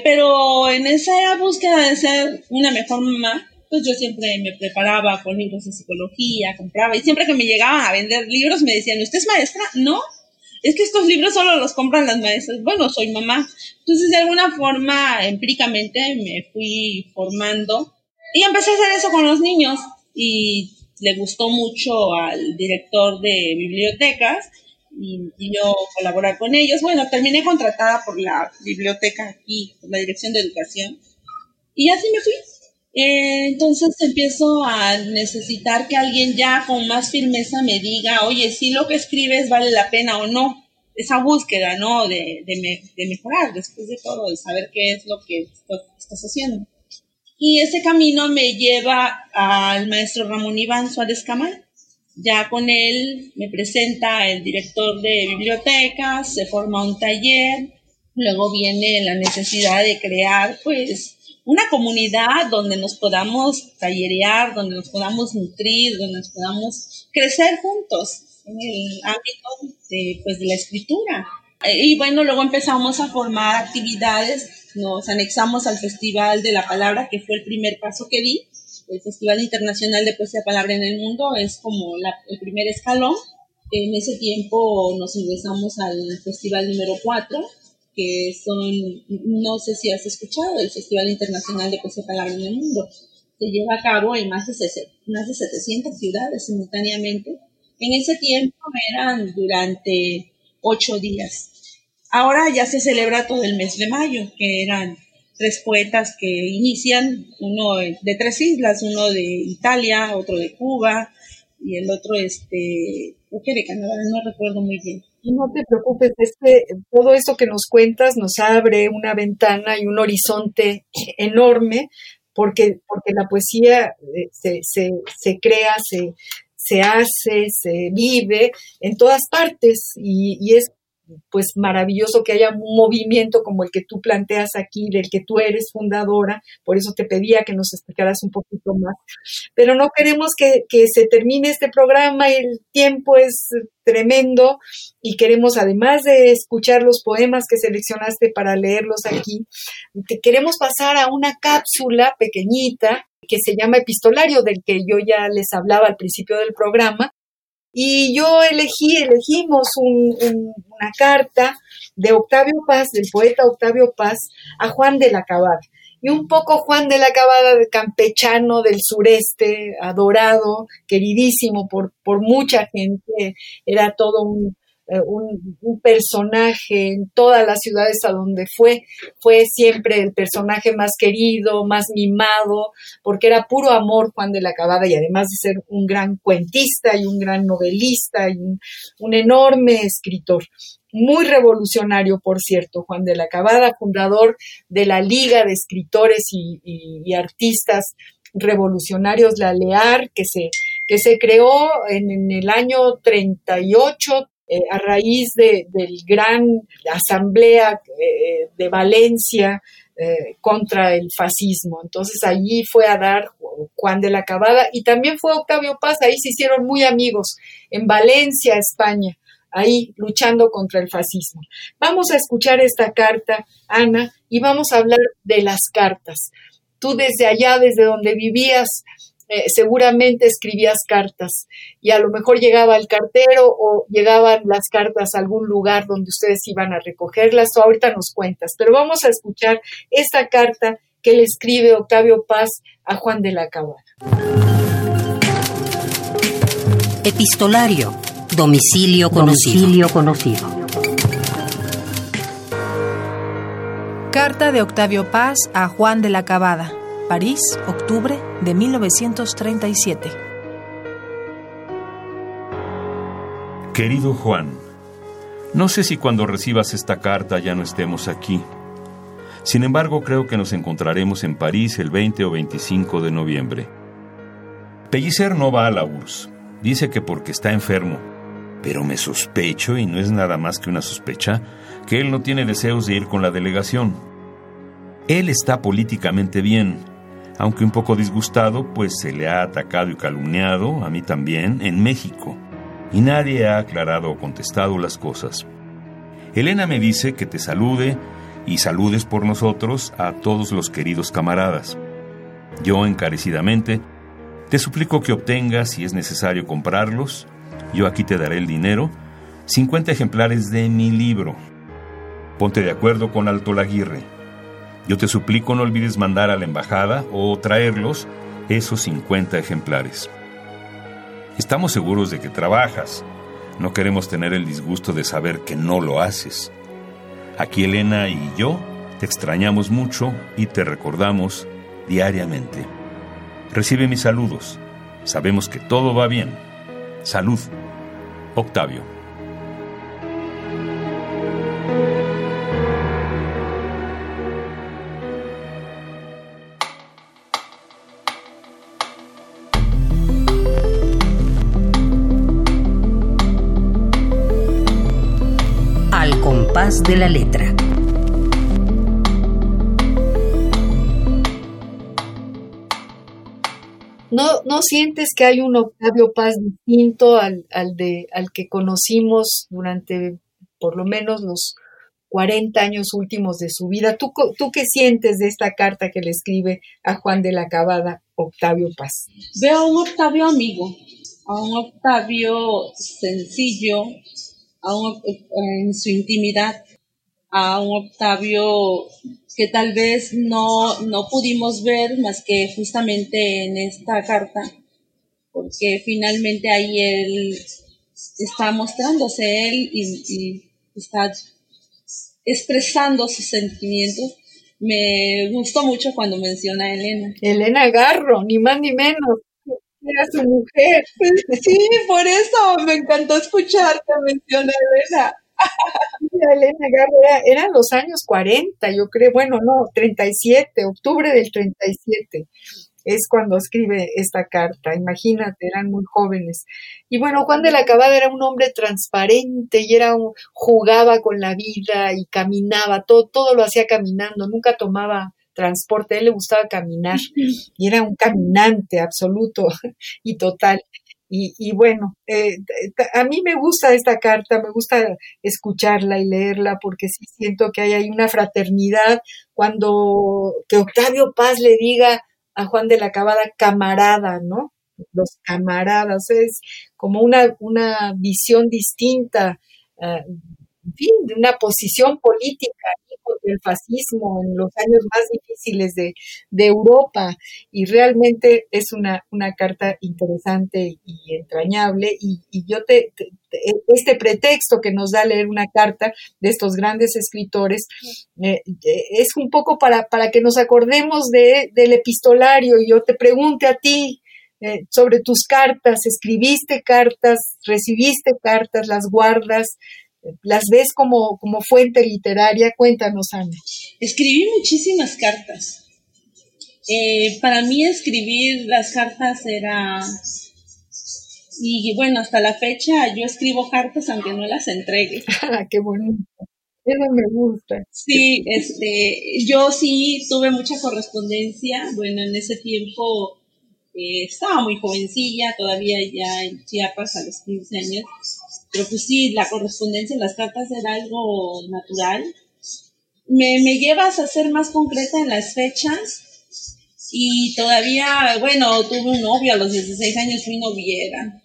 Speaker 1: Pero en esa búsqueda de ser una mejor mamá, pues yo siempre me preparaba con libros de psicología, compraba, y siempre que me llegaban a vender libros me decían, ¿usted es maestra? No, es que estos libros solo los compran las maestras. Bueno, soy mamá. Entonces, de alguna forma, empíricamente me fui formando y empecé a hacer eso con los niños y le gustó mucho al director de bibliotecas y, yo colaborar con ellos. Bueno, terminé contratada por la biblioteca aquí, por la Dirección de Educación y así me fui. Eh, entonces empiezo a necesitar que alguien ya con más firmeza me diga, oye, si lo que escribes vale la pena o no. Esa búsqueda, ¿no? De, de, mejorar después de todo, de saber qué es lo que estás haciendo. Y ese camino me lleva al maestro Ramón Iván Suárez Camal. Ya con él me presenta el director de bibliotecas, se forma un taller, luego viene la necesidad de crear, pues, una comunidad donde nos podamos tallerear, donde nos podamos nutrir, donde nos podamos crecer juntos en el ámbito de, pues, de la escritura. Y bueno, luego empezamos a formar actividades, nos anexamos al Festival de la Palabra, que fue el primer paso que di. El Festival Internacional de Poesía Palabra en el Mundo es como el primer escalón. En ese tiempo nos ingresamos al Festival número 4 que son, no sé si has escuchado, el Festival Internacional de Poesía Palabra en el Mundo. Se lleva a cabo en más de, más de 700 ciudades simultáneamente. En ese tiempo eran durante ocho días. Ahora ya se celebra todo el mes de mayo, que eran tres poetas que inician, uno de tres islas, uno de Italia, otro de Cuba y el otro, este, de Canadá, no recuerdo muy bien.
Speaker 2: No te preocupes, todo esto que nos cuentas nos abre una ventana y un horizonte enorme porque, porque la poesía eh, se, se, se crea, se, se hace, se vive en todas partes y, y es pues maravilloso que haya un movimiento como el que tú planteas aquí, del que tú eres fundadora, por eso te pedía que nos explicaras un poquito más. Pero no queremos que, se termine este programa, el tiempo es tremendo y queremos, además de escuchar los poemas que seleccionaste para leerlos aquí, te queremos pasar a una cápsula pequeñita que se llama epistolario, del que yo ya les hablaba al principio del programa, y yo elegí, elegimos una carta de Octavio Paz, del poeta Octavio Paz, a Juan de la Cabada. Y un poco Juan de la Cabada, de campechano del sureste, adorado, queridísimo por, por mucha gente, era todo un, eh, un, personaje en todas las ciudades a donde fue, fue siempre el personaje más querido, más mimado, porque era puro amor Juan de la Cabada y además de ser un gran cuentista y un gran novelista y un, enorme escritor. Muy revolucionario, por cierto, Juan de la Cabada, fundador de la Liga de Escritores y, Artistas Revolucionarios, la LEAR, que se, que se creó en, en el año 38, eh, a raíz de, del gran asamblea eh, de Valencia eh, contra el fascismo. Entonces allí fue a dar Juan de la Cabada y también fue Octavio Paz, ahí se hicieron muy amigos en Valencia, España, ahí luchando contra el fascismo. Vamos a escuchar esta carta, Ana, y vamos a hablar de las cartas. Tú desde allá, desde donde vivías, eh, seguramente escribías cartas y a lo mejor llegaba el cartero o llegaban las cartas a algún lugar donde ustedes iban a recogerlas o ahorita nos cuentas, pero vamos a escuchar esta carta que le escribe Octavio Paz a Juan de la Cabana.
Speaker 4: Epistolario, domicilio conocido. Domicilio conocido.
Speaker 3: Carta de Octavio Paz a Juan de la Cabada. París, octubre de 1937.
Speaker 6: Querido Juan, no sé si cuando recibas esta carta ya no estemos aquí. Sin embargo, creo que nos encontraremos en París el 20 o 25 de noviembre. Pellicer no va a la URSS. Dice que porque está enfermo. Pero me sospecho, y no es nada más que una sospecha, que él no tiene deseos de ir con la delegación. Él está políticamente bien, aunque un poco disgustado, pues se le ha atacado y calumniado, a mí también, en México, y nadie ha aclarado o contestado las cosas. Elena me dice que te salude y saludes por nosotros a todos los queridos camaradas. Yo encarecidamente te suplico que obtengas, si es necesario comprarlos, yo aquí te daré el dinero, 50 ejemplares de mi libro. Ponte de acuerdo con Alto Laguirre. Yo te suplico no olvides mandar a la embajada o traerlos esos 50 ejemplares. Estamos seguros de que trabajas. No queremos tener el disgusto de saber que no lo haces. Aquí Elena y yo te extrañamos mucho y te recordamos diariamente. Recibe mis saludos. Sabemos que todo va bien. Salud. Octavio.
Speaker 4: De la letra.
Speaker 2: ¿No, ¿No sientes que hay un Octavio Paz distinto al, al, de, al que conocimos durante por lo menos los 40 años últimos de su vida? ¿Tú, ¿Tú qué sientes de esta carta que le escribe a Juan de la Cabada Octavio Paz?
Speaker 1: Veo a un Octavio amigo, a un Octavio sencillo, a un, en su intimidad, a un Octavio que tal vez no, no pudimos ver más que justamente en esta carta, porque finalmente ahí él está mostrándose él y, y está expresando sus sentimientos. Me gustó mucho cuando menciona a Elena.
Speaker 2: Elena Garro, ni más ni menos. Era su mujer.
Speaker 1: Sí, por eso me encantó escuchar que menciona a Elena.
Speaker 2: Elena Garro eran los años 40, yo creo, bueno, no, 37, octubre del 37 es cuando escribe esta carta. Imagínate, eran muy jóvenes. Y bueno, Juan de la Cabada era un hombre transparente y era un, jugaba con la vida y caminaba, todo, todo lo hacía caminando, nunca tomaba transporte, a él le gustaba caminar y era un caminante absoluto y total. Y, y bueno, eh, a mí me gusta esta carta, me gusta escucharla y leerla porque sí siento que hay ahí una fraternidad cuando que Octavio Paz le diga a Juan de la Cabada camarada, ¿no? Los camaradas, es como una, una visión distinta, uh, en fin, de una posición política contra el fascismo en los años más difíciles de, Europa. Y realmente es una, una, carta interesante y entrañable. Y, yo te, te, este pretexto que nos da leer una carta de estos grandes escritores eh, es un poco para, para que nos acordemos de, del epistolario. Y yo te pregunte a ti, eh, sobre tus cartas, escribiste cartas, recibiste cartas, las guardas, las ves como, como fuente literaria. Cuéntanos, Ana.
Speaker 1: Escribí muchísimas cartas. Eh, para mí escribir las cartas era... Y bueno, hasta la fecha yo escribo cartas aunque no las entregue.
Speaker 2: ¡Qué bonito! Eso me gusta.
Speaker 1: Sí, este, yo sí tuve mucha correspondencia. Bueno, en ese tiempo eh, estaba muy jovencilla, todavía ya en Chiapas a los 15 años pero pues sí, la correspondencia, las cartas era algo natural. Me, me llevas a ser más concreta en las fechas y todavía, bueno, tuve un novio a los 16 años, fui noviera.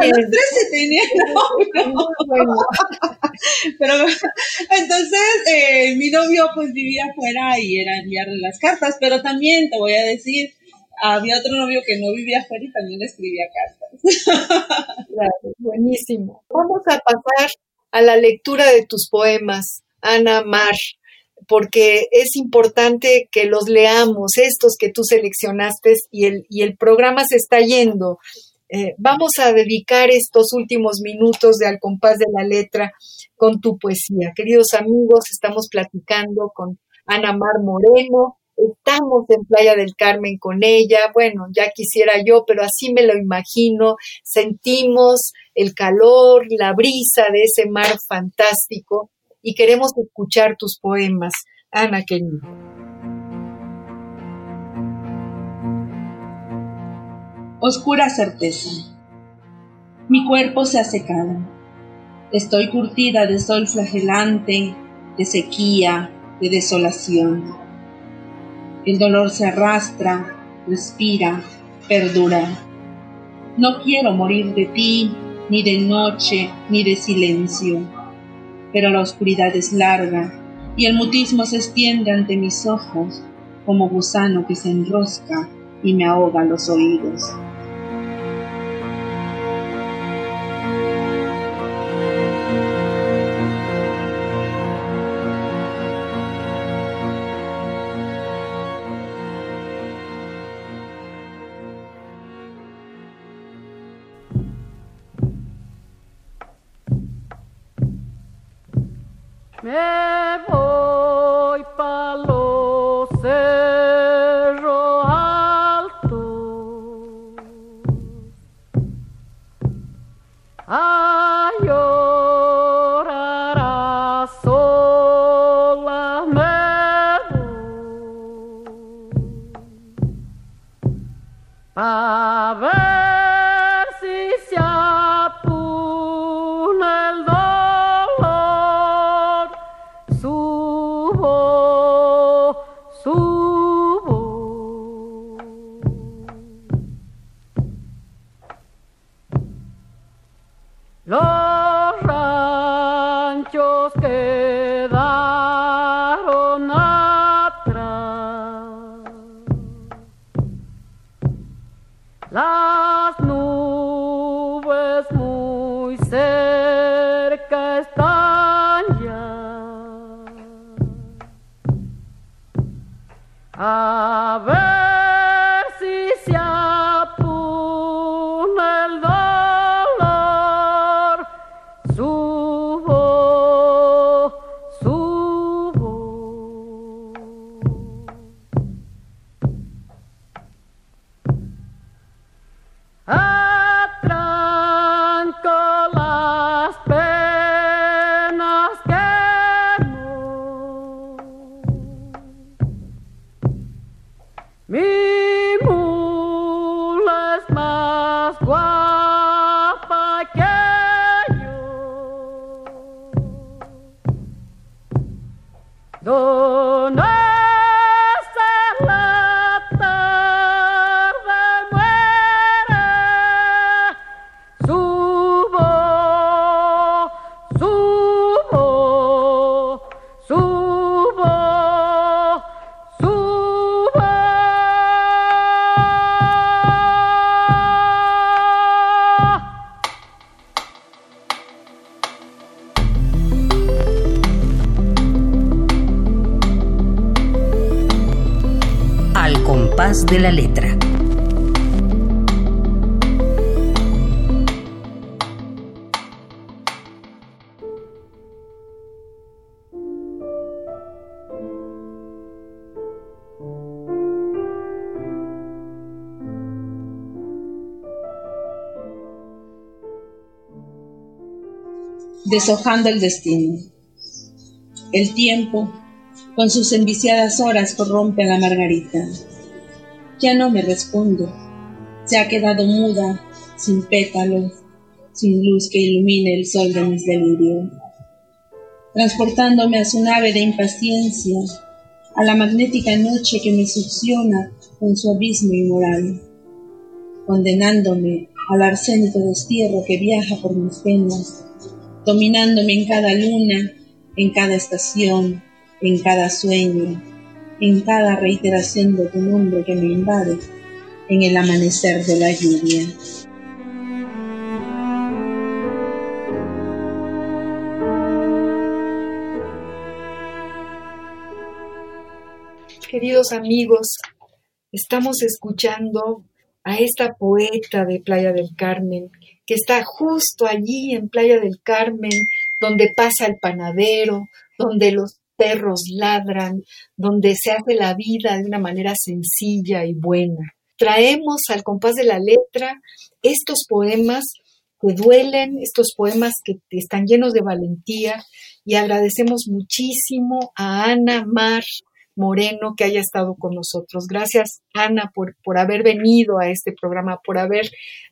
Speaker 1: a los 13 tenía novio. Pero entonces eh, mi novio pues vivía afuera y era enviarle las cartas, pero también te voy a decir, había otro novio que no vivía afuera y también escribía cartas.
Speaker 2: Claro, buenísimo. Vamos a pasar a la lectura de tus poemas, Ana Mar, porque es importante que los leamos, estos que tú seleccionaste y el, y el programa se está yendo. Eh, vamos a dedicar estos últimos minutos de Al compás de la letra con tu poesía. Queridos amigos, estamos platicando con Ana Mar Moreno, estamos en Playa del Carmen con ella, bueno, ya quisiera yo, pero así me lo imagino, sentimos el calor, la brisa de ese mar fantástico y queremos escuchar tus poemas, Ana querida.
Speaker 1: Oscura certeza. Mi cuerpo se ha secado. Estoy curtida de sol flagelante, de sequía, de desolación
Speaker 7: El dolor se arrastra, respira, perdura. No quiero morir de ti, ni de noche, ni de silencio. Pero la oscuridad es larga y el mutismo se extiende ante mis ojos como gusano que se enrosca y me ahoga los oídos. Deshojando el destino. El tiempo, con sus enviciadas horas, corrompe a la margarita ya no me responde. Se ha quedado muda, sin pétalos, sin luz que ilumine el sol de mis delirios. Transportándome a su nave de impaciencia, a la magnética noche que me succiona con su abismo inmoral, condenándome al arsénico destierro que viaja por mis venas, dominándome en cada luna, en cada estación, en cada sueño, en cada reiteración de tu nombre que me invade en el amanecer de la lluvia.
Speaker 2: Queridos amigos, estamos escuchando a esta poeta de Playa del Carmen, que está justo allí en Playa del Carmen, donde pasa el panadero, donde los perros ladran, donde se hace la vida de una manera sencilla y buena. Traemos al compás de la letra estos poemas que duelen, estos poemas que están llenos de valentía y agradecemos muchísimo a Ana Mar Moreno que haya estado con nosotros. Gracias, Ana, por, por haber venido a este programa, por haber,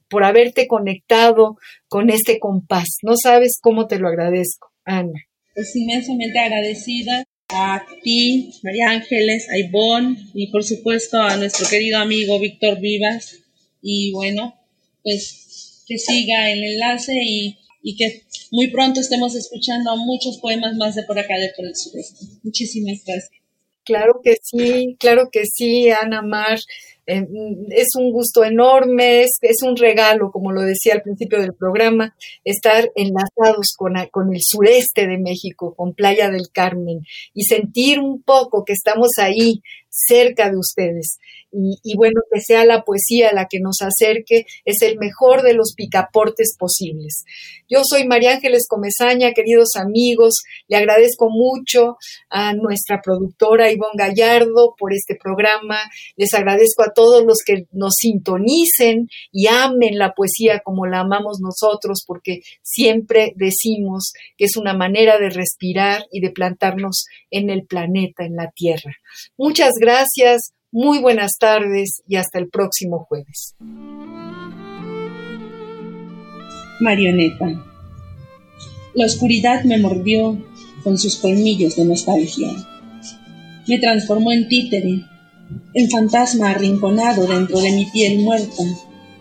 Speaker 2: por haberte conectado con este compás. No sabes cómo te lo agradezco, Ana
Speaker 7: pues inmensamente agradecida
Speaker 1: a ti, María Ángeles, a Ivonne y por supuesto a nuestro querido amigo Víctor Vivas. Y bueno, pues que siga el enlace y, y que muy pronto estemos escuchando muchos poemas más de por acá, de por el sureste. Muchísimas gracias.
Speaker 2: Claro que sí, claro que sí, Ana Mar. Eh, es un gusto enorme, es, es, un regalo, como lo decía al principio del programa, estar enlazados con, con, el sureste de México, con Playa del Carmen, y sentir un poco que estamos ahí cerca de ustedes. Y, bueno, que sea la poesía la que nos acerque, es el mejor de los picaportes posibles. Yo soy María Ángeles Comezaña, queridos amigos, le agradezco mucho a nuestra productora Ivonne Gallardo por este programa, les agradezco a todos los que nos sintonicen y amen la poesía como la amamos nosotros, porque siempre decimos que es una manera de respirar y de plantarnos en el planeta, en la Tierra. Muchas gracias, muy buenas tardes y hasta el próximo jueves.
Speaker 1: Marioneta. La oscuridad me mordió con sus colmillos de nostalgia. Me transformó en títere, en fantasma arrinconado dentro de mi piel muerta,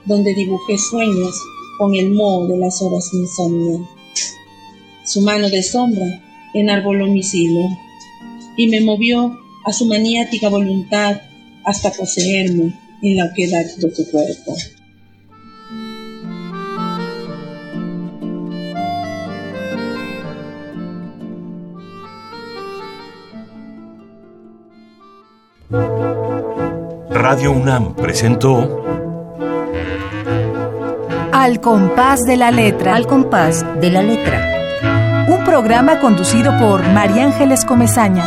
Speaker 1: donde dibujé sueños con el moho de las horas insomnio. Su mano de sombra enarboló mi silo y me movió a su maniática voluntad hasta poseerme en la oquedad de tu cuerpo.
Speaker 6: Radio UNAM presentó
Speaker 3: Al compás de la letra.
Speaker 4: Al compás de la letra.
Speaker 3: Un programa conducido por María Ángeles Comezaña.